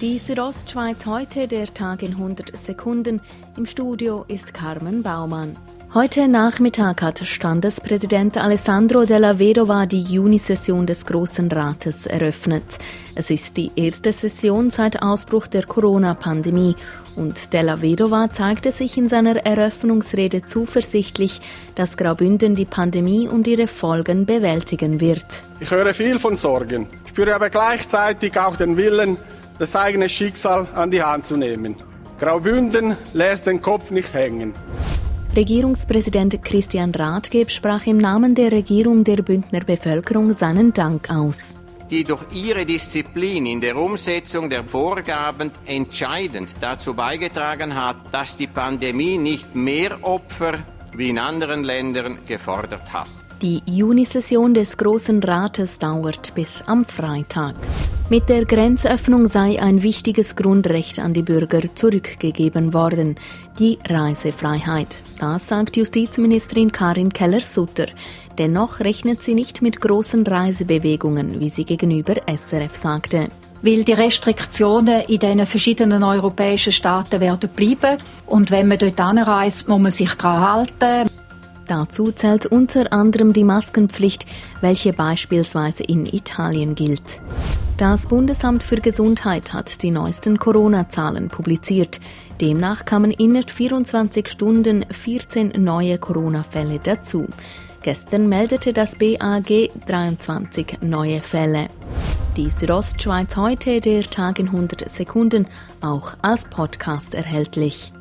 Die Südostschweiz heute, der Tag in 100 Sekunden. Im Studio ist Carmen Baumann. Heute Nachmittag hat Standespräsident Alessandro Della Vedova die Junisession des Großen Rates eröffnet. Es ist die erste Session seit Ausbruch der Corona-Pandemie und Della Vedova zeigte sich in seiner Eröffnungsrede zuversichtlich, dass Graubünden die Pandemie und ihre Folgen bewältigen wird. Ich höre viel von Sorgen, spüre aber gleichzeitig auch den Willen, das eigene Schicksal an die Hand zu nehmen. Graubünden lässt den Kopf nicht hängen. Regierungspräsident Christian Rathgeb sprach im Namen der Regierung der Bündner Bevölkerung seinen Dank aus die durch ihre Disziplin in der Umsetzung der Vorgaben entscheidend dazu beigetragen hat, dass die Pandemie nicht mehr Opfer wie in anderen Ländern gefordert hat. Die Junisession des Großen Rates dauert bis am Freitag. Mit der Grenzöffnung sei ein wichtiges Grundrecht an die Bürger zurückgegeben worden, die Reisefreiheit. Das sagt Justizministerin Karin Keller-Sutter. Dennoch rechnet sie nicht mit großen Reisebewegungen, wie sie gegenüber SRF sagte weil die Restriktionen in den verschiedenen europäischen Staaten werden bleiben. Und wenn man dort anreist, muss man sich daran halten. Dazu zählt unter anderem die Maskenpflicht, welche beispielsweise in Italien gilt. Das Bundesamt für Gesundheit hat die neuesten Corona-Zahlen publiziert. Demnach kamen innerhalb 24 Stunden 14 neue Corona-Fälle dazu. Gestern meldete das BAG 23 neue Fälle. Die Südostschweiz heute, der Tag in 100 Sekunden, auch als Podcast erhältlich.